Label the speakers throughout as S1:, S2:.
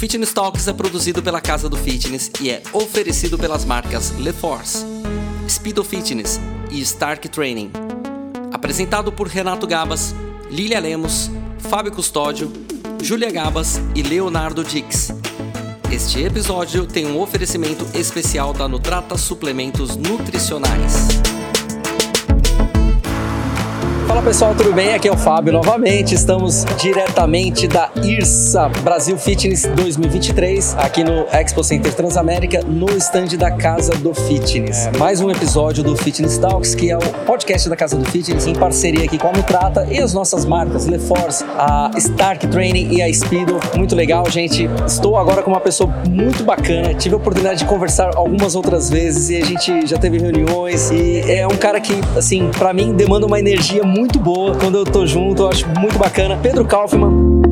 S1: Fitness Talks é produzido pela Casa do Fitness e é oferecido pelas marcas LeForce, Speedo Fitness e Stark Training. Apresentado por Renato Gabas, Lilia Lemos, Fábio Custódio, Júlia Gabas e Leonardo Dix. Este episódio tem um oferecimento especial da Nutrata Suplementos Nutricionais. Fala pessoal, tudo bem? Aqui é o Fábio novamente. Estamos diretamente da IRSA Brasil Fitness 2023, aqui no Expo Center Transamérica, no stand da Casa do Fitness. É, mais um episódio do Fitness Talks, que é o podcast da Casa do Fitness, em parceria aqui com a Nutrata e as nossas marcas LeForce, a Stark Training e a Speedo. Muito legal, gente. Estou agora com uma pessoa muito bacana. Tive a oportunidade de conversar algumas outras vezes e a gente já teve reuniões. E é um cara que, assim, para mim demanda uma energia muito muito boa quando eu tô junto, eu acho muito bacana. Pedro Kaufmann,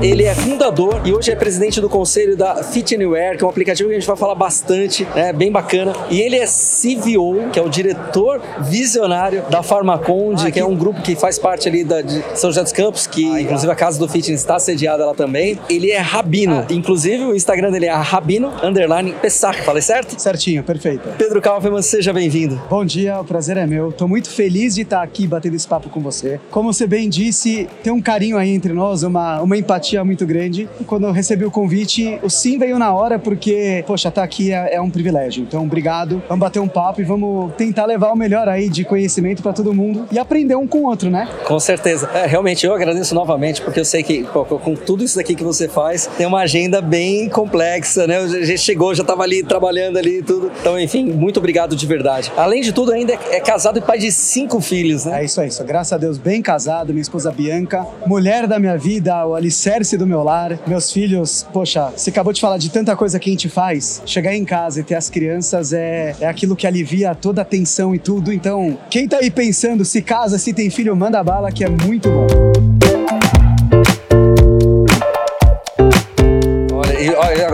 S1: Ele é fundador e hoje é presidente do conselho da Fit Anywhere, que é um aplicativo que a gente vai falar bastante, é né, bem bacana. E ele é CVO, que é o diretor visionário da Farmaconde, ah, que é um grupo que faz parte ali da, de São José dos Campos, que ah, inclusive a Casa do Fitness está sediada lá também. Ele é Rabino. Ah. Inclusive o Instagram dele é Rabino Underline Pessac. Falei certo?
S2: Certinho, perfeito.
S1: Pedro Kaufmann, seja bem-vindo.
S2: Bom dia, o prazer é meu. Tô muito feliz de estar aqui batendo esse papo com você. Como você bem disse, tem um carinho aí entre nós, uma, uma empatia muito grande. Quando eu recebi o convite, o sim veio na hora, porque, poxa, estar tá aqui é, é, um privilégio. Então, obrigado. Vamos bater um papo e vamos tentar levar o melhor aí de conhecimento para todo mundo e aprender um com o outro, né?
S1: Com certeza. É, realmente, eu agradeço novamente, porque eu sei que pô, com tudo isso daqui que você faz, tem uma agenda bem complexa, né? A gente chegou, já estava ali trabalhando ali e tudo. Então, enfim, muito obrigado de verdade. Além de tudo, ainda é casado e pai de cinco filhos, né?
S2: É isso aí, só graças a Deus, bem casado, minha esposa Bianca, mulher da minha vida, o alicerce do meu lar. Meus filhos, poxa, você acabou de falar de tanta coisa que a gente faz. Chegar em casa e ter as crianças é, é aquilo que alivia toda a tensão e tudo. Então, quem tá aí pensando se casa, se tem filho, manda bala que é muito bom.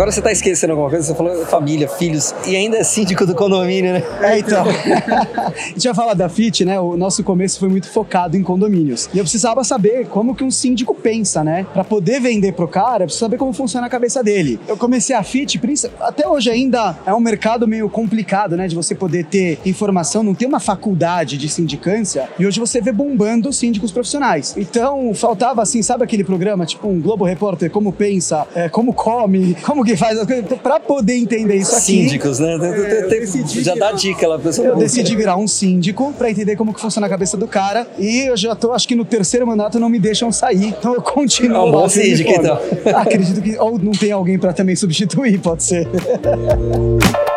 S1: Agora você tá esquecendo alguma coisa, você falou família, filhos, e ainda é síndico do condomínio, né?
S2: É, então. a gente vai falar da FIT, né? O nosso começo foi muito focado em condomínios. E eu precisava saber como que um síndico pensa, né? Para poder vender pro cara, eu preciso saber como funciona a cabeça dele. Eu comecei a FIT, até hoje ainda é um mercado meio complicado, né? De você poder ter informação, não tem uma faculdade de sindicância, e hoje você vê bombando síndicos profissionais. Então, faltava assim, sabe aquele programa, tipo um Globo Repórter, como pensa, é, como come, como que faz as coisas. Pra poder entender isso aqui.
S1: Síndicos, né? É, já dá dica lá pra pessoa.
S2: Eu decidi virar um síndico pra entender como que funciona a cabeça do cara. E eu já tô, acho que no terceiro mandato não me deixam sair. Então eu continuo. É
S1: um bom síndico, então.
S2: Acredito que. Ou não tem alguém pra também substituir, pode ser.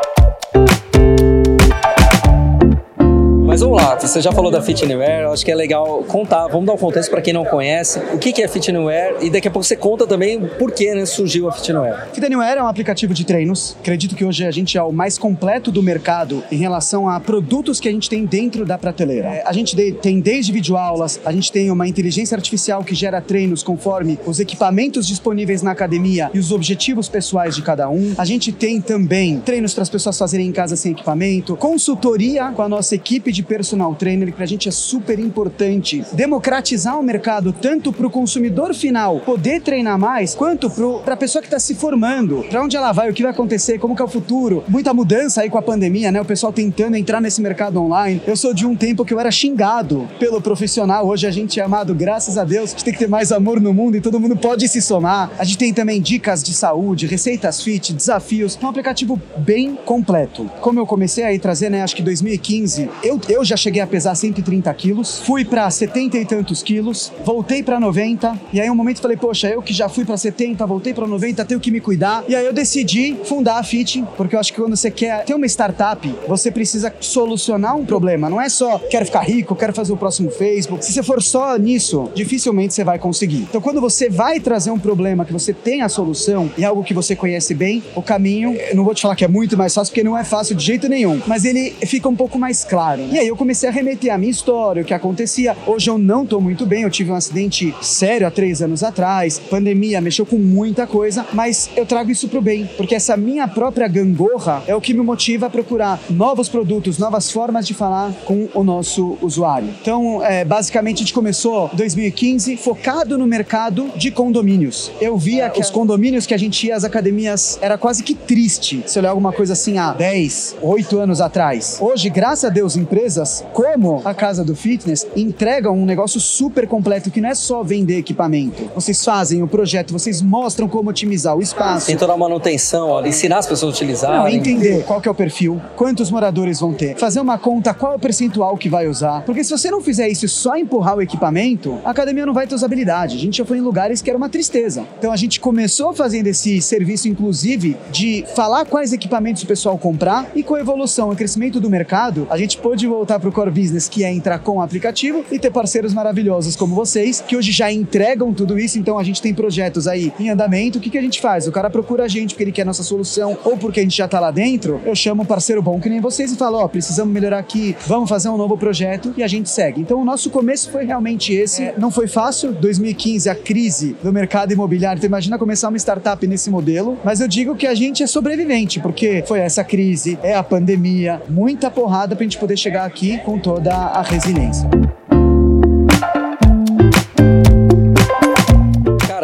S1: você já falou da Fit Anywhere, acho que é legal contar, vamos dar um contexto para quem não conhece, o que é Fit Anywhere e daqui a pouco você conta também por que né, surgiu a Fit Anywhere.
S2: Fit Anywhere é um aplicativo de treinos, acredito que hoje a gente é o mais completo do mercado em relação a produtos que a gente tem dentro da prateleira. É, a gente tem desde videoaulas, a gente tem uma inteligência artificial que gera treinos conforme os equipamentos disponíveis na academia e os objetivos pessoais de cada um. A gente tem também treinos para as pessoas fazerem em casa sem equipamento, consultoria com a nossa equipe de personal trainer, que pra gente é super importante democratizar o mercado tanto pro consumidor final poder treinar mais, quanto pro, pra pessoa que tá se formando, pra onde ela vai, o que vai acontecer, como que é o futuro. Muita mudança aí com a pandemia, né? O pessoal tentando entrar nesse mercado online. Eu sou de um tempo que eu era xingado pelo profissional, hoje a gente é amado, graças a Deus. A gente tem que ter mais amor no mundo e todo mundo pode se somar. A gente tem também dicas de saúde, receitas fit, desafios. É um aplicativo bem completo. Como eu comecei aí trazer, né, acho que 2015, eu, eu já cheguei a pesar 130 quilos, fui para 70 e tantos quilos, voltei para 90, e aí um momento falei, poxa, eu que já fui para 70, voltei para 90, tenho que me cuidar. E aí eu decidi fundar a Fit, porque eu acho que quando você quer ter uma startup, você precisa solucionar um problema. Não é só quero ficar rico, quero fazer o próximo Facebook. Se você for só nisso, dificilmente você vai conseguir. Então quando você vai trazer um problema que você tem a solução e algo que você conhece bem, o caminho, não vou te falar que é muito mais fácil, porque não é fácil de jeito nenhum, mas ele fica um pouco mais claro. Né? E aí eu comecei a remeter a minha história, o que acontecia. Hoje eu não tô muito bem, eu tive um acidente sério há três anos atrás, pandemia mexeu com muita coisa, mas eu trago isso pro bem, porque essa minha própria gangorra é o que me motiva a procurar novos produtos, novas formas de falar com o nosso usuário. Então, é, basicamente, a gente começou 2015 focado no mercado de condomínios. Eu via que os condomínios que a gente ia às academias era quase que triste se olhar alguma coisa assim há 10, 8 anos atrás. Hoje, graças a Deus, empresas como a Casa do Fitness entregam um negócio super completo que não é só vender equipamento. Vocês fazem o projeto, vocês mostram como otimizar o espaço.
S1: Tem toda a manutenção, ó, ensinar as pessoas a utilizar.
S2: Não, entender qual é o perfil, quantos moradores vão ter, fazer uma conta qual é o percentual que vai usar. Porque se você não fizer isso e só empurrar o equipamento, a academia não vai ter usabilidade. A gente já foi em lugares que era uma tristeza. Então a gente começou fazendo esse serviço, inclusive, de falar quais equipamentos o pessoal comprar e com a evolução e crescimento do mercado, a gente pôde voltar para o core business, que é entrar com o aplicativo e ter parceiros maravilhosos como vocês, que hoje já entregam tudo isso. Então a gente tem projetos aí em andamento. O que, que a gente faz? O cara procura a gente porque ele quer nossa solução ou porque a gente já está lá dentro. Eu chamo um parceiro bom que nem vocês e falo: Ó, oh, precisamos melhorar aqui, vamos fazer um novo projeto e a gente segue. Então o nosso começo foi realmente esse. É. Não foi fácil. 2015, a crise do mercado imobiliário. Então imagina começar uma startup nesse modelo. Mas eu digo que a gente é sobrevivente, porque foi essa crise, é a pandemia, muita porrada pra gente poder chegar aqui com toda a resiliência.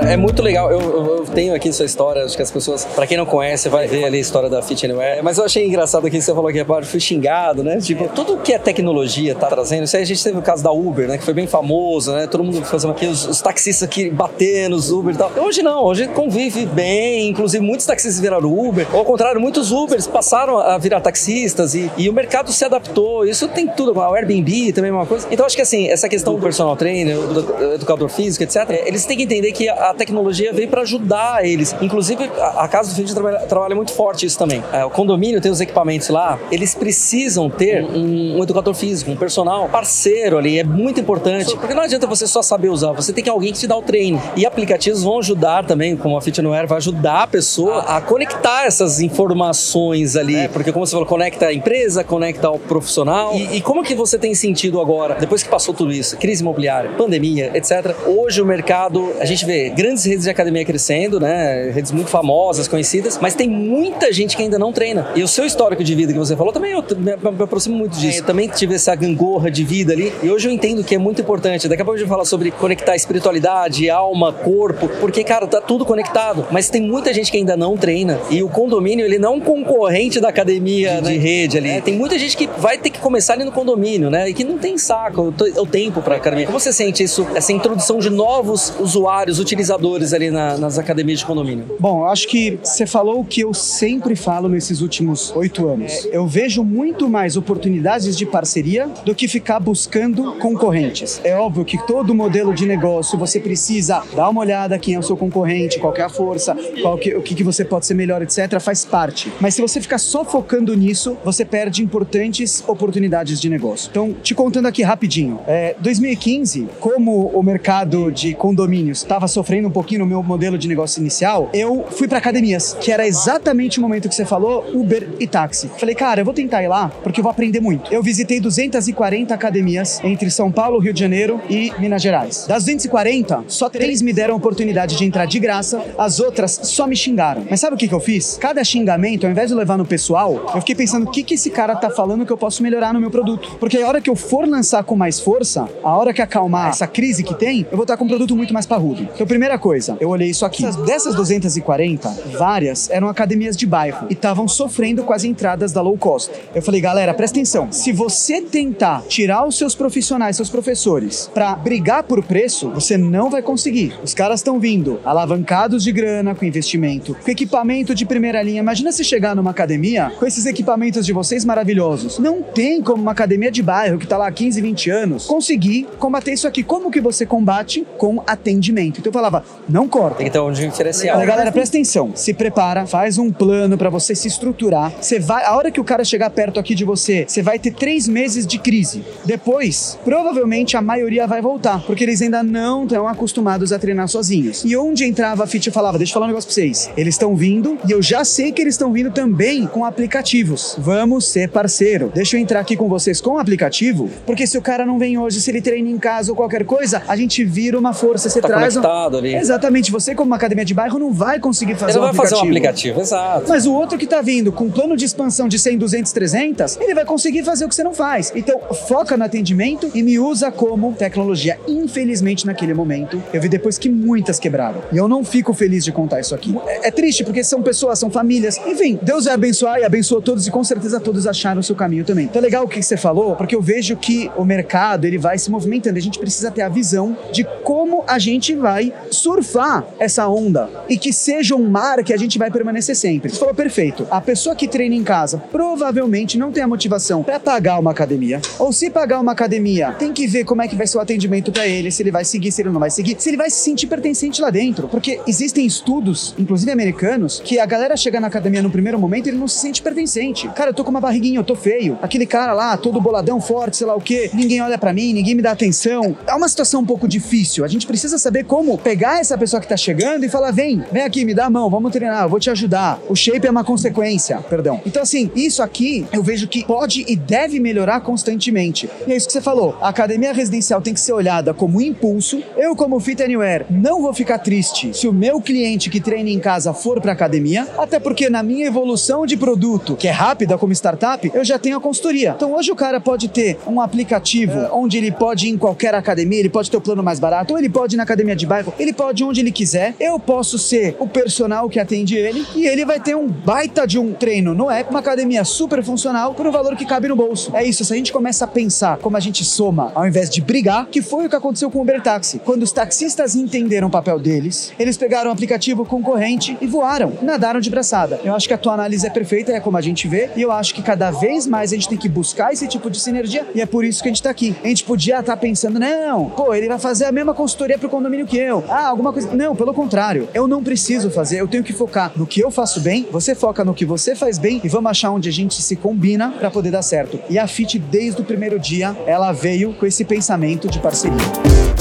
S1: É muito legal. Eu, eu, eu, tenho aqui sua história, acho que as pessoas, pra quem não conhece, vai ver ali a história da Fit Anywhere. Mas eu achei engraçado que você falou que a fui xingado, né? Tipo, tudo que é tecnologia tá trazendo. Isso aí a gente teve o caso da Uber, né? Que foi bem famoso, né? Todo mundo fazendo aqui, os, os taxistas aqui batendo os Uber e tal. Hoje não, hoje convive bem. Inclusive, muitos taxistas viraram Uber. Ou ao contrário, muitos Ubers passaram a virar taxistas e, e o mercado se adaptou. Isso tem tudo. O Airbnb também é uma coisa. Então, acho que assim, essa questão do personal trainer, do educador físico, etc., eles têm que entender que a tecnologia veio para ajudar eles. Inclusive, a, Casa do Fitness trabalha, trabalha, muito forte isso também. É, o condomínio tem os equipamentos lá, eles precisam ter um, um, educador físico, um personal parceiro ali, é muito importante. Porque não adianta você só saber usar, você tem que alguém que te dá o treino. E aplicativos vão ajudar também, como a Fitness vai ajudar a pessoa a conectar essas informações ali. É, porque como você falou, conecta a empresa, conecta ao profissional. E, e como que você tem sentido agora, depois que passou tudo isso, crise imobiliária, pandemia, etc. Hoje o mercado, a gente vê grandes grandes redes de academia crescendo, né? Redes muito famosas, conhecidas, mas tem muita gente que ainda não treina. E o seu histórico de vida que você falou também, eu me, me aproximo muito disso. É, eu também tive essa gangorra de vida ali e hoje eu entendo que é muito importante. Daqui a pouco a gente vai falar sobre conectar espiritualidade, alma, corpo, porque, cara, tá tudo conectado. Mas tem muita gente que ainda não treina e o condomínio, ele não é um concorrente da academia de, de rede ali. É, tem muita gente que vai ter que começar ali no condomínio, né? E que não tem saco, o tempo pra academia. Como você sente isso, essa introdução de novos usuários, utilizadores ali na, nas academias de condomínio?
S2: Bom, acho que você falou o que eu sempre falo nesses últimos oito anos. Eu vejo muito mais oportunidades de parceria do que ficar buscando concorrentes. É óbvio que todo modelo de negócio você precisa dar uma olhada quem é o seu concorrente, qual é a força, qual que, o que, que você pode ser melhor, etc. Faz parte. Mas se você ficar só focando nisso, você perde importantes oportunidades de negócio. Então, te contando aqui rapidinho. É, 2015, como o mercado de condomínios estava sofrendo um pouquinho no meu modelo de negócio inicial, eu fui para academias, que era exatamente o momento que você falou, Uber e táxi. Falei, cara, eu vou tentar ir lá porque eu vou aprender muito. Eu visitei 240 academias entre São Paulo, Rio de Janeiro e Minas Gerais. Das 240, só três me deram a oportunidade de entrar de graça, as outras só me xingaram. Mas sabe o que, que eu fiz? Cada xingamento, ao invés de levar no pessoal, eu fiquei pensando o que, que esse cara tá falando que eu posso melhorar no meu produto. Porque a hora que eu for lançar com mais força, a hora que acalmar essa crise que tem, eu vou estar com um produto muito mais parrudo. Então, primeira coisa, eu olhei isso aqui. Dessas 240, várias eram academias de bairro e estavam sofrendo com as entradas da low cost. Eu falei, galera, presta atenção. Se você tentar tirar os seus profissionais, seus professores, para brigar por preço, você não vai conseguir. Os caras estão vindo alavancados de grana, com investimento, com equipamento de primeira linha. Imagina se chegar numa academia com esses equipamentos de vocês maravilhosos. Não tem como uma academia de bairro que tá lá há 15, 20 anos conseguir combater isso aqui. Como que você combate? Com atendimento. Então eu falava, Não corta.
S1: Tem que ter um diferencial.
S2: Olha, galera, presta atenção. Se prepara, faz um plano para você se estruturar. Você vai, a hora que o cara chegar perto aqui de você, você vai ter três meses de crise. Depois, provavelmente a maioria vai voltar, porque eles ainda não estão acostumados a treinar sozinhos. E onde entrava a Fit, eu falava, deixa eu falar um negócio pra vocês. Eles estão vindo e eu já sei que eles estão vindo também com aplicativos. Vamos ser parceiro. Deixa eu entrar aqui com vocês com o aplicativo, porque se o cara não vem hoje, se ele treina em casa ou qualquer coisa, a gente vira uma força. Você
S1: Tá
S2: traz um...
S1: conectado ali.
S2: Exatamente. Você, como uma academia de bairro, não vai conseguir fazer
S1: Ele
S2: um
S1: vai fazer
S2: aplicativo.
S1: um aplicativo, exato.
S2: Mas o outro que tá vindo com plano de expansão de 100, 200, 300, ele vai conseguir fazer o que você não faz. Então, foca no atendimento e me usa como tecnologia. Infelizmente, naquele momento, eu vi depois que muitas quebraram. E eu não fico feliz de contar isso aqui. É, é triste, porque são pessoas, são famílias. Enfim, Deus vai abençoar e abençoou todos e com certeza todos acharam o seu caminho também. Então, é legal o que você falou, porque eu vejo que o mercado, ele vai se movimentando. A gente precisa ter a visão de como a gente vai surfar essa onda e que seja um mar que a gente vai permanecer sempre. Você falou perfeito. A pessoa que treina em casa provavelmente não tem a motivação para pagar uma academia, ou se pagar uma academia, tem que ver como é que vai ser o atendimento para ele, se ele vai seguir, se ele não vai seguir, se ele vai se sentir pertencente lá dentro, porque existem estudos, inclusive americanos, que a galera chega na academia no primeiro momento ele não se sente pertencente. Cara, eu tô com uma barriguinha, eu tô feio. Aquele cara lá, todo boladão, forte, sei lá o quê, ninguém olha para mim, ninguém me dá atenção. É uma situação um pouco difícil. A gente precisa saber como pegar essa pessoa que tá chegando e falar: vem, vem aqui, me dá a mão, vamos treinar, eu vou te ajudar. O shape é uma consequência, perdão. Então, assim, isso aqui eu vejo que pode e deve melhorar constantemente. E é isso que você falou. A academia residencial tem que ser olhada como impulso. Eu, como Fit Anywhere, não vou ficar triste se o meu cliente que treina em casa for pra academia, até porque na minha evolução de produto, que é rápida como startup, eu já tenho a consultoria. Então, hoje o cara pode ter um aplicativo onde ele pode ir em qualquer academia, ele pode ter o plano mais barato, ou ele pode ir na academia de bairro, ele pode onde ele quiser. Eu posso ser o personal que atende ele e ele vai ter um baita de um treino no app, uma academia super funcional por um valor que cabe no bolso. É isso, se a gente começa a pensar como a gente soma ao invés de brigar, que foi o que aconteceu com o Uber Taxi. Quando os taxistas entenderam o papel deles, eles pegaram um aplicativo concorrente e voaram, nadaram de braçada. Eu acho que a tua análise é perfeita, é como a gente vê, e eu acho que cada vez mais a gente tem que buscar esse tipo de sinergia e é por isso que a gente tá aqui. A gente podia estar pensando, não, pô, ele vai fazer a mesma consultoria pro condomínio que eu. Ah, alguma coisa. Não, pelo contrário. Eu não preciso fazer, eu tenho que focar no que eu faço bem, você foca no que você faz bem e vamos achar onde a gente se combina para poder dar certo. E a Fit, desde o primeiro dia, ela veio com esse pensamento de parceria.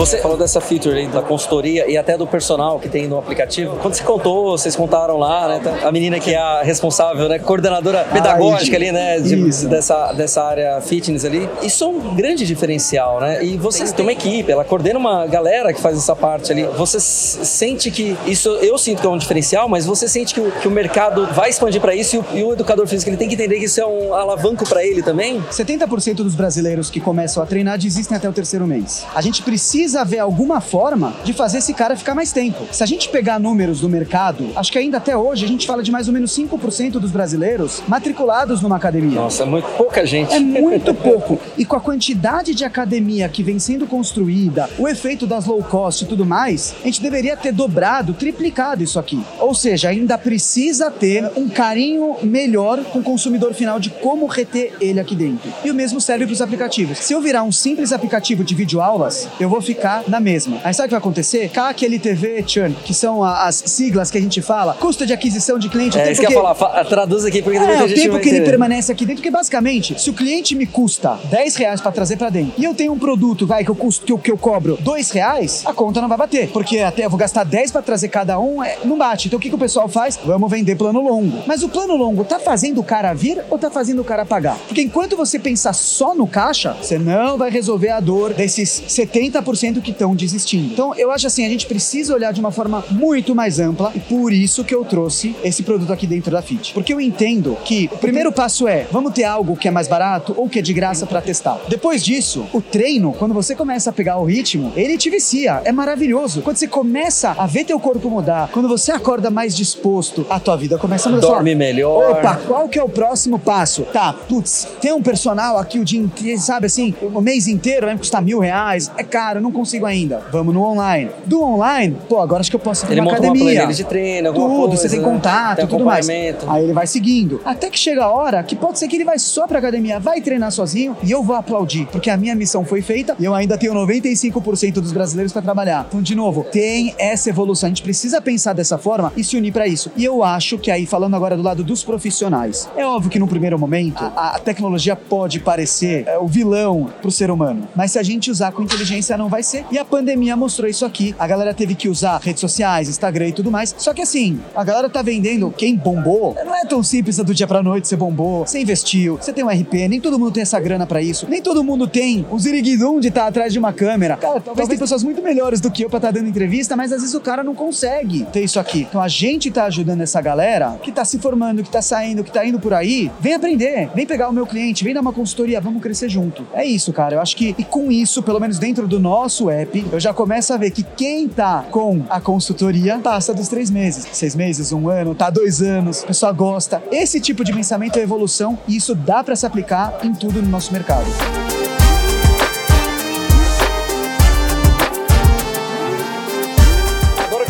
S1: Você falou dessa feature aí da consultoria e até do personal que tem no aplicativo. Quando você contou, vocês contaram lá, né? tá- A menina que é a responsável, né? Coordenadora pedagógica ali, né? de- dessa, dessa área fitness ali. Isso é um grande diferencial, né? E vocês têm uma equipe, ela coordena uma galera que faz essa parte ali. Você sente que isso, eu sinto que é um diferencial, mas você sente que o, que o mercado vai expandir para isso e o, e o educador físico ele tem que entender que isso é um alavanco para ele também?
S2: 70% dos brasileiros que começam a treinar desistem até o terceiro mês. A gente precisa ver alguma forma de fazer esse cara ficar mais tempo. Se a gente pegar números do mercado, acho que ainda até hoje a gente fala de mais ou menos 5% dos brasileiros matriculados numa academia.
S1: Nossa, é muito pouca gente.
S2: É muito pouco. E com a quantidade de academia que vem sendo construída, o efeito das low cost e tudo mais, a gente deveria ter dobrado, triplicado isso aqui. Ou seja, ainda precisa ter um carinho melhor com o consumidor final de como reter ele aqui dentro. E o mesmo serve para os aplicativos. Se eu virar um simples aplicativo de videoaulas, eu vou ficar na mesma. Aí sabe o que vai acontecer? CAC, LTV, churn, que são a- as siglas que a gente fala, custo de aquisição de cliente, o
S1: É,
S2: tempo
S1: isso que eu
S2: que-
S1: ia falar, fa- traduz aqui porque
S2: é,
S1: muita
S2: o
S1: gente
S2: tempo
S1: vai
S2: que ele permanece aqui dentro, porque basicamente, se o cliente me custa 10 reais pra trazer pra dentro e eu tenho um produto, vai, que eu, custo, que eu, que eu cobro 2 reais, a conta não vai bater. Porque até eu vou gastar 10 pra trazer cada um, é, não bate. Então o que, que o pessoal faz? Vamos vender plano longo. Mas o plano longo tá fazendo o cara vir ou tá fazendo o cara pagar? Porque enquanto você pensar só no caixa, você não vai resolver a dor desses 70% que estão desistindo. Então eu acho assim, a gente precisa olhar de uma forma muito mais ampla e por isso que eu trouxe esse produto aqui dentro da Fit. Porque eu entendo que o primeiro passo é, vamos ter algo que é mais barato ou que é de graça para testar. Depois disso, o treino, quando você começa a pegar o ritmo, ele te vicia, é maravilhoso. Quando você começa a ver teu corpo mudar, quando você acorda mais disposto, a tua vida começa a mudar.
S1: Dorme melhor.
S2: Opa, qual que é o próximo passo? Tá, putz, tem um personal aqui o dia inteiro, sabe assim, o mês inteiro vai me custar mil reais, é caro, não não consigo ainda. Vamos no online. Do online, pô, agora acho que eu posso
S1: Ele
S2: uma
S1: uma
S2: academia.
S1: planilha de treino, alguma
S2: Tudo,
S1: coisa,
S2: você tem
S1: né?
S2: contato,
S1: Tem
S2: tudo mais. Aí ele vai seguindo. Até que chega a hora que pode ser que ele vai só pra academia, vai treinar sozinho e eu vou aplaudir, porque a minha missão foi feita e eu ainda tenho 95% dos brasileiros pra trabalhar. Então, de novo, tem essa evolução. A gente precisa pensar dessa forma e se unir pra isso. E eu acho que aí, falando agora do lado dos profissionais, é óbvio que no primeiro momento a, a tecnologia pode parecer é, o vilão pro ser humano, mas se a gente usar com inteligência, não vai ser. E a pandemia mostrou isso aqui. A galera teve que usar redes sociais, Instagram e tudo mais. Só que assim, a galera tá vendendo quem bombou. Não é tão simples do dia pra noite você bombou, você investiu, você tem um RP, nem todo mundo tem essa grana pra isso. Nem todo mundo tem o ziriguidum de estar atrás de uma câmera. Cara, talvez tem pessoas muito melhores do que eu pra estar dando entrevista, mas às vezes o cara não consegue ter isso aqui. Então a gente tá ajudando essa galera que tá se formando, que tá saindo, que tá indo por aí. Vem aprender, vem pegar o meu cliente, vem dar uma consultoria, vamos crescer junto. É isso, cara. Eu acho que, e com isso, pelo menos dentro do nosso app, eu já começo a ver que quem tá com a consultoria passa dos três meses. Seis meses, um ano, tá dois anos, a pessoa gosta. Esse tipo de pensamento é evolução e isso dá pra se aplicar em tudo no nosso mercado.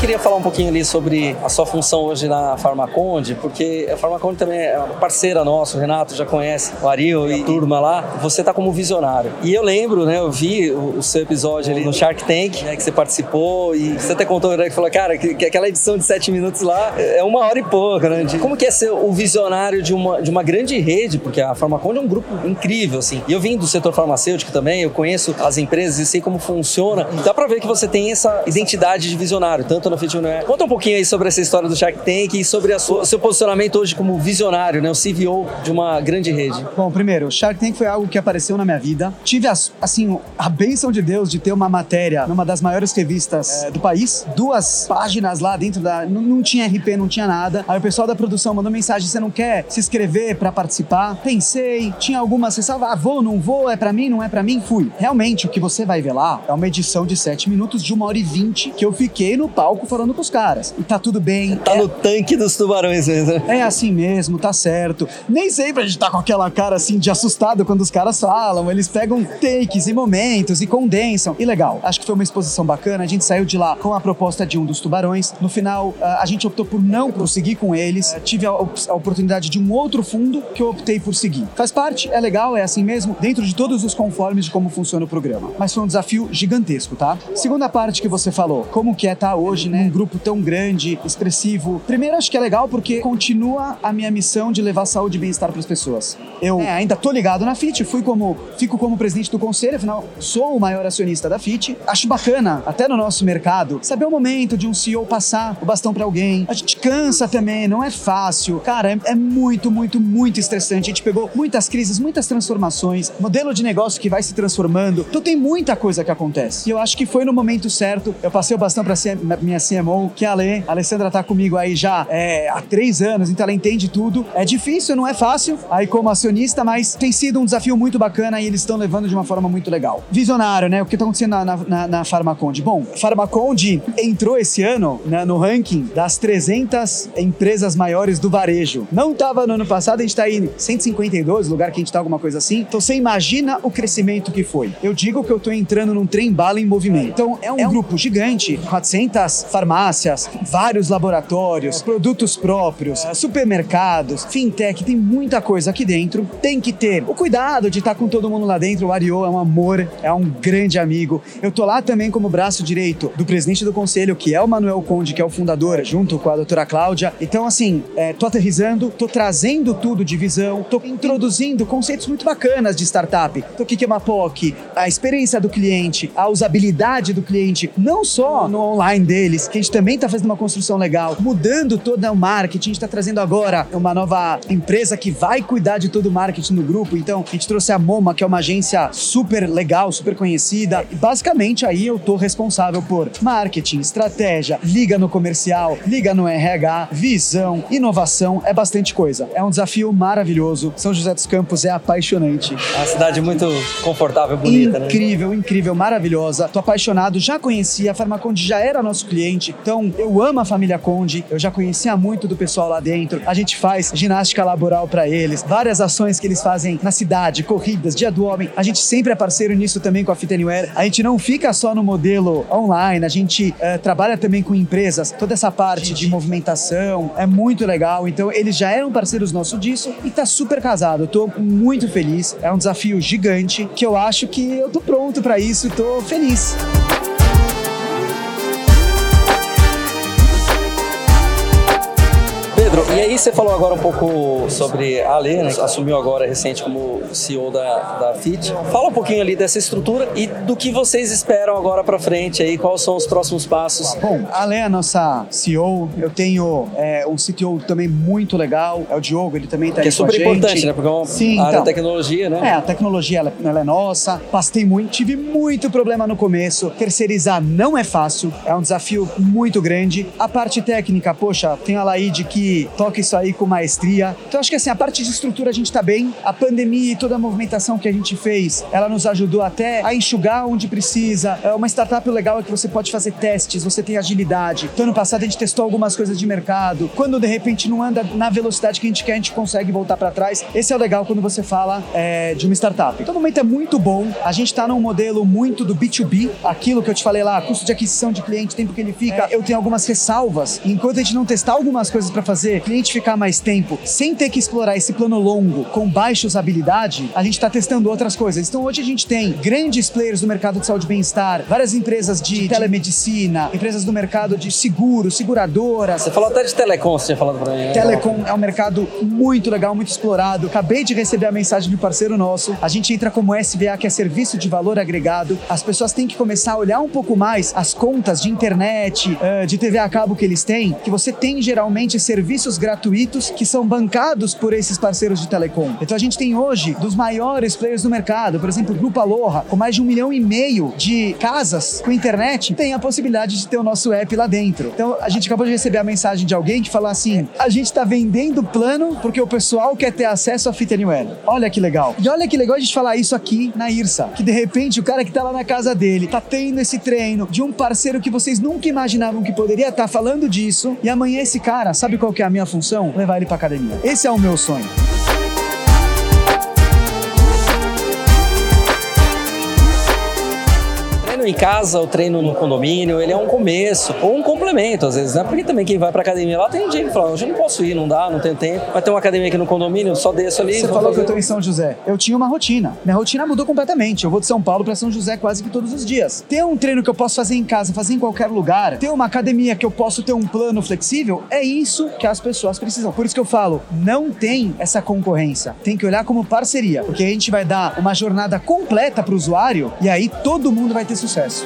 S1: Queria falar um pouquinho ali sobre a sua função hoje na Farmaconde, porque a Farmaconde também é parceira nossa, o Renato já conhece, o Ariel e a turma lá. Você tá como visionário. E eu lembro, né, eu vi o, o seu episódio ali no Shark Tank, né, que você participou e você até contou, né, que falou, cara, que, que aquela edição de sete minutos lá é uma hora e pouca, né? de- como que é ser o visionário de uma, de uma grande rede, porque a Farmaconde é um grupo incrível, assim. E eu vim do setor farmacêutico também, eu conheço as empresas e sei como funciona. Dá pra ver que você tem essa identidade de visionário, tanto na Fit Uné. Conta um pouquinho aí sobre essa história do Shark Tank e sobre o seu posicionamento hoje como visionário, né? O CVO de uma grande rede.
S2: Bom, primeiro, o Shark Tank foi algo que apareceu na minha vida. Tive, as- assim, a bênção de Deus de ter uma matéria numa das maiores revistas eh, do país. Duas páginas lá dentro da... Não, não tinha RP, não tinha nada. Aí o pessoal da produção mandou mensagem, você não quer se inscrever pra participar? Pensei, tinha algumas ressalvas, ah, vou, não vou, é pra mim, não é pra mim? Fui. Realmente, o que você vai ver lá é uma edição de 7 minutos de uma hora e 20 que eu fiquei no palco falando com os caras. E tá tudo bem.
S1: Tá
S2: é-
S1: no tanque dos tubarões mesmo.
S2: é assim mesmo, tá certo. Nem sempre a gente tá com aquela cara assim de assustado quando os caras falam. Eles pegam takes e momentos e condensam. E legal, acho que foi uma exposição bacana. A gente saiu de lá com a proposta de um dos tubarões. No final, ah, a gente optou por não prosseguir com eles. Ah, Tive a, a oportunidade de um outro fundo que eu optei por seguir. Faz parte, é legal, é assim mesmo, dentro de todos os conformes de como funciona o programa. Mas foi um desafio gigantesco, tá? Segunda parte que você falou, como que é estar hoje, né? Um grupo tão grande, expressivo. Primeiro, acho que é legal porque continua a minha missão de levar saúde e bem-estar para as pessoas. Eu é, ainda tô ligado na FIT, fui como, fico como presidente do conselho, afinal, sou o maior acionista da FIT. Acho bacana, até no nosso mercado, saber o momento de um CEO passar o bastão para alguém. A gente cansa também, não é fácil. Cara, é, é muito, muito, muito estressante. A gente pegou muitas crises, muitas transformações, modelo de negócio que vai se transformando. Então tem muita coisa que acontece. E eu acho que foi no momento certo. Eu passei o bastão para minha CMO, que é a Alê. A Alessandra tá comigo aí já é, há três anos, então ela entende tudo. É difícil, não é fácil, aí como acionista, mas tem sido um desafio muito bacana e eles estão levando de uma forma muito legal. Visionário, né? O que tá acontecendo na, na, na, Farmaconde? Bom, Farmaconde entrou esse ano né, no ranking das 300 empresas maiores do varejo. Não tava no ano passado, a gente tá aí em 152, lugar que a gente tá alguma coisa assim. Então você imagina o crescimento que foi. Eu digo que eu tô entrando num trem bala em movimento. Então é um grupo gigante, 400 farmácias, vários laboratórios, produtos próprios, eh, supermercados, fintech, tem muita coisa aqui dentro. Tem que ter o cuidado de estar com todo mundo lá dentro. O Ariô é um amor, é um grande amigo. Eu tô lá também como braço direito do presidente do conselho, que é o Manuel Conde, que é o fundador, junto com a doutora Cláudia. Então, assim, é, tô aterrizando, tô trazendo tudo de visão, tô introduzindo conceitos muito bacanas de startup. Então, o que é uma POC? A experiência do cliente, a usabilidade do cliente, não só no online que a gente também tá fazendo uma construção legal, mudando todo o marketing, a gente tá trazendo agora uma nova empresa que vai cuidar de todo o marketing no grupo. Então, a gente trouxe a Moma, que é uma agência super legal, super conhecida. E basicamente aí eu tô responsável por marketing, estratégia, liga no comercial, liga no RH, visão, inovação, é bastante coisa. É um desafio maravilhoso. São José dos Campos é apaixonante.
S1: É uma cidade muito confortável, bonita, né?
S2: incrível, incrível, maravilhosa. Tô apaixonado, já conhecia, a Farmaconde já era nosso cliente. Ambiente. Então, eu amo a família Conde, eu já conhecia muito do pessoal lá dentro. A gente faz ginástica laboral para eles, várias ações que eles fazem na cidade, corridas, dia do homem. A gente sempre é parceiro nisso também com a Fit Anywhere. A gente não fica só no modelo online, a gente uh, trabalha também com empresas, toda essa parte de movimentação é muito legal. Então, eles já eram parceiros nossos disso e tá super casado. Eu tô muito feliz. É um desafio gigante que eu acho que eu tô pronto para isso e tô feliz.
S1: E aí você falou agora um pouco sobre a Alê, né, que assumiu agora recente como CEO da, da FIT. Fala um pouquinho ali dessa estrutura e do que vocês esperam agora para frente aí, quais são os próximos passos?
S2: Bom, a Alê é a nossa CEO, eu tenho é, um CTO também muito legal, é o Diogo, ele também está
S1: aí
S2: é
S1: super
S2: com
S1: importante, né? Porque é uma Sim, área então, tecnologia, né?
S2: É, a tecnologia ela, ela é nossa, pastei muito, tive muito problema no começo, terceirizar não é fácil, é um desafio muito grande. A parte técnica, poxa, tem a Laide que toca isso aí com maestria. Então acho que assim, a parte de estrutura a gente tá bem. A pandemia e toda a movimentação que a gente fez, ela nos ajudou até a enxugar onde precisa. É uma startup legal é que você pode fazer testes, você tem agilidade. Então, ano passado a gente testou algumas coisas de mercado. Quando de repente não anda na velocidade que a gente quer, a gente consegue voltar para trás. Esse é o legal quando você fala é, de uma startup. Então, o momento é muito bom. A gente está num modelo muito do B2B, aquilo que eu te falei lá, custo de aquisição de cliente, tempo que ele fica. Eu tenho algumas ressalvas. Enquanto a gente não testar algumas coisas para fazer fazer cliente ficar mais tempo sem ter que explorar esse plano longo com baixa usabilidade, a gente está testando outras coisas. Então hoje a gente tem grandes players do mercado de saúde e bem-estar, várias empresas de telemedicina, empresas do mercado de seguro, seguradoras.
S1: Você falou até de telecom, você tinha falado para mim. Né?
S2: Telecom é um mercado muito legal, muito explorado. Acabei de receber a mensagem de um parceiro nosso. A gente entra como SVA, que é Serviço de Valor Agregado. As pessoas têm que começar a olhar um pouco mais as contas de internet, eh, de TV a cabo que eles têm, que você tem geralmente serviços serviços gratuitos que são bancados por esses parceiros de telecom. Então a gente tem hoje dos maiores players do mercado, por exemplo, o Grupo Aloha, com mais de um milhão e meio de casas com internet, tem a possibilidade de ter o nosso app lá dentro. Então a gente acabou de receber a mensagem de alguém que falou assim: a gente está vendendo plano porque o pessoal quer ter acesso a Fit Anywhere. Olha que legal. E olha que legal a gente falar isso aqui na IRSA, que de repente o cara que tá lá na casa dele tá tendo esse treino de um parceiro que vocês nunca imaginavam que poderia estar tá falando disso, e amanhã esse cara, sabe qual que é a minha função? Levar ele pra academia. Esse é o meu sonho.
S1: treino em casa, o treino no condomínio, ele é um começo, ou um complemento, às vezes, né? Porque também quem vai pra academia lá tem dia que fala, hoje eu não posso ir, não dá, não tenho tempo. Vai ter uma academia aqui no condomínio, só desço ali.
S2: Você falou fazer... que eu tô em São José. Eu tinha uma rotina. Minha rotina mudou completamente. Eu vou de São Paulo para São José quase que todos os dias. Ter um treino que eu posso fazer em casa, fazer em qualquer lugar, ter uma academia que eu posso ter um plano flexível, é isso que as pessoas precisam. Por isso que eu falo, não tem essa concorrência. Tem que olhar como parceria, porque a gente vai dar uma jornada completa para o usuário e aí todo mundo vai ter sucesso.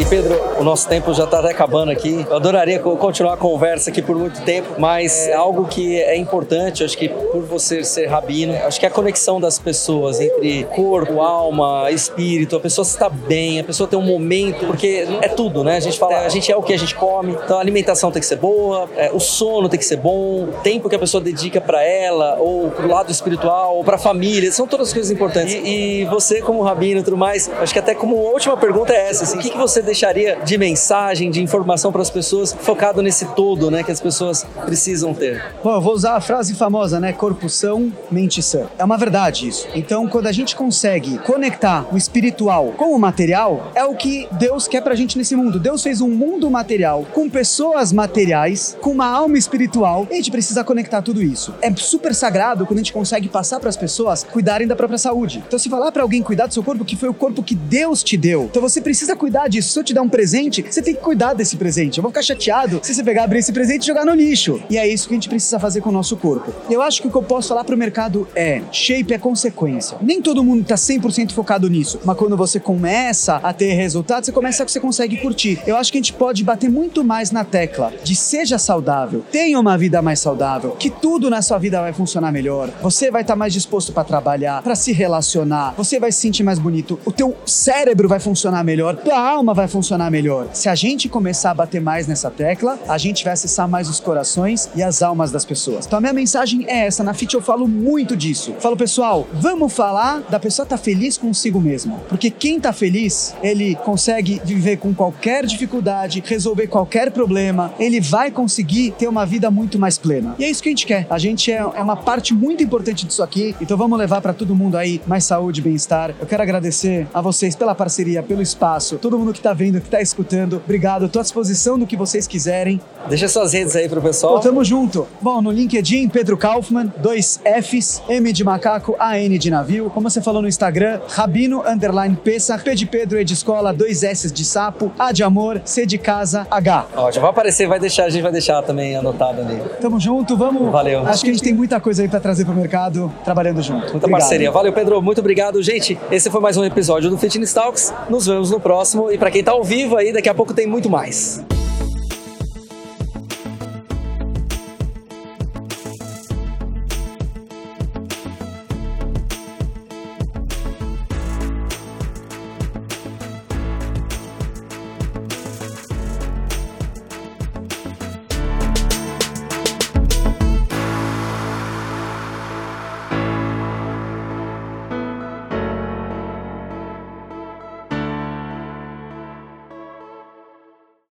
S1: E Pedro, o nosso tempo já está acabando aqui. Eu adoraria continuar a conversa aqui por muito tempo, mas é algo que é importante, acho que por você ser rabino, acho que a conexão das pessoas entre corpo, alma, espírito, a pessoa está bem, a pessoa tem um momento, porque é tudo, né? A gente fala, a gente é o que a gente come, então a alimentação tem que ser boa, é, o sono tem que ser bom, o tempo que a pessoa dedica para ela, ou pro lado espiritual, ou para a família, são todas coisas importantes. E, e, você, como rabino e tudo mais, acho que até como última pergunta é essa, assim, o que, que você deixaria de mensagem, de informação para as pessoas focado nesse todo, né, que as pessoas precisam ter?
S2: Bom, eu vou usar a frase famosa, né, corpo são, mente sã. É uma verdade isso. Então, quando a gente consegue conectar o espiritual com o material, é o que Deus quer pra gente nesse mundo. Deus fez um mundo material com pessoas materiais, com uma alma espiritual, e a gente precisa conectar tudo isso. É super sagrado quando a gente consegue passar para as pessoas cuidarem da própria saúde. Então, se falar para alguém cuidar do seu corpo, que foi o corpo que Deus te deu, então você precisa cuidar disso eu te dar um presente, você tem que cuidar desse presente. Eu vou ficar chateado se você pegar, abrir esse presente e jogar no lixo. E é isso que a gente precisa fazer com o nosso corpo. Eu acho que o que eu posso falar pro mercado é: shape é consequência. Nem todo mundo tá 100% focado nisso, mas quando você começa a ter resultados, você começa que você consegue curtir. Eu acho que a gente pode bater muito mais na tecla de seja saudável, tenha uma vida mais saudável, que tudo na sua vida vai funcionar melhor. Você vai estar tá mais disposto para trabalhar, para se relacionar, você vai se sentir mais bonito, o teu cérebro vai funcionar melhor, tua alma vai vai funcionar melhor? Se a gente começar a bater mais nessa tecla, a gente vai acessar mais os corações e as almas das pessoas. Então a minha mensagem é essa, na FIT eu falo muito disso. Falo, pessoal, vamos falar da pessoa estar tá feliz consigo mesmo. Porque quem está feliz, ele consegue viver com qualquer dificuldade, resolver qualquer problema, ele vai conseguir ter uma vida muito mais plena. E é isso que a gente quer. A gente é, é uma parte muito importante disso aqui, então vamos levar para todo mundo aí mais saúde, bem-estar. Eu quero agradecer a vocês pela parceria, pelo espaço, todo mundo que está vendo, que está escutando. Obrigado, estou à disposição do que vocês quiserem.
S1: Deixa suas redes aí pro pessoal.
S2: Pô, tamo junto. Bom, no LinkedIn, Pedro Kaufmann, dois Fs, M de macaco, AN de navio. Como você falou no Instagram, Rabino underline Pessa, P de Pedro, E de escola, dois S de sapo, A de amor, C de casa, H.
S1: Ótimo, vai aparecer, vai deixar, a gente vai deixar também anotado ali.
S2: Tamo junto, vamos.
S1: Valeu.
S2: Acho que a gente tem muita coisa aí para trazer pro mercado, trabalhando junto.
S1: Muita obrigado. parceria. Valeu, Pedro, muito obrigado. Gente, esse foi mais um episódio do Fitness Talks. Nos vemos no próximo e para quem tá ao vivo aí, daqui a pouco tem muito mais.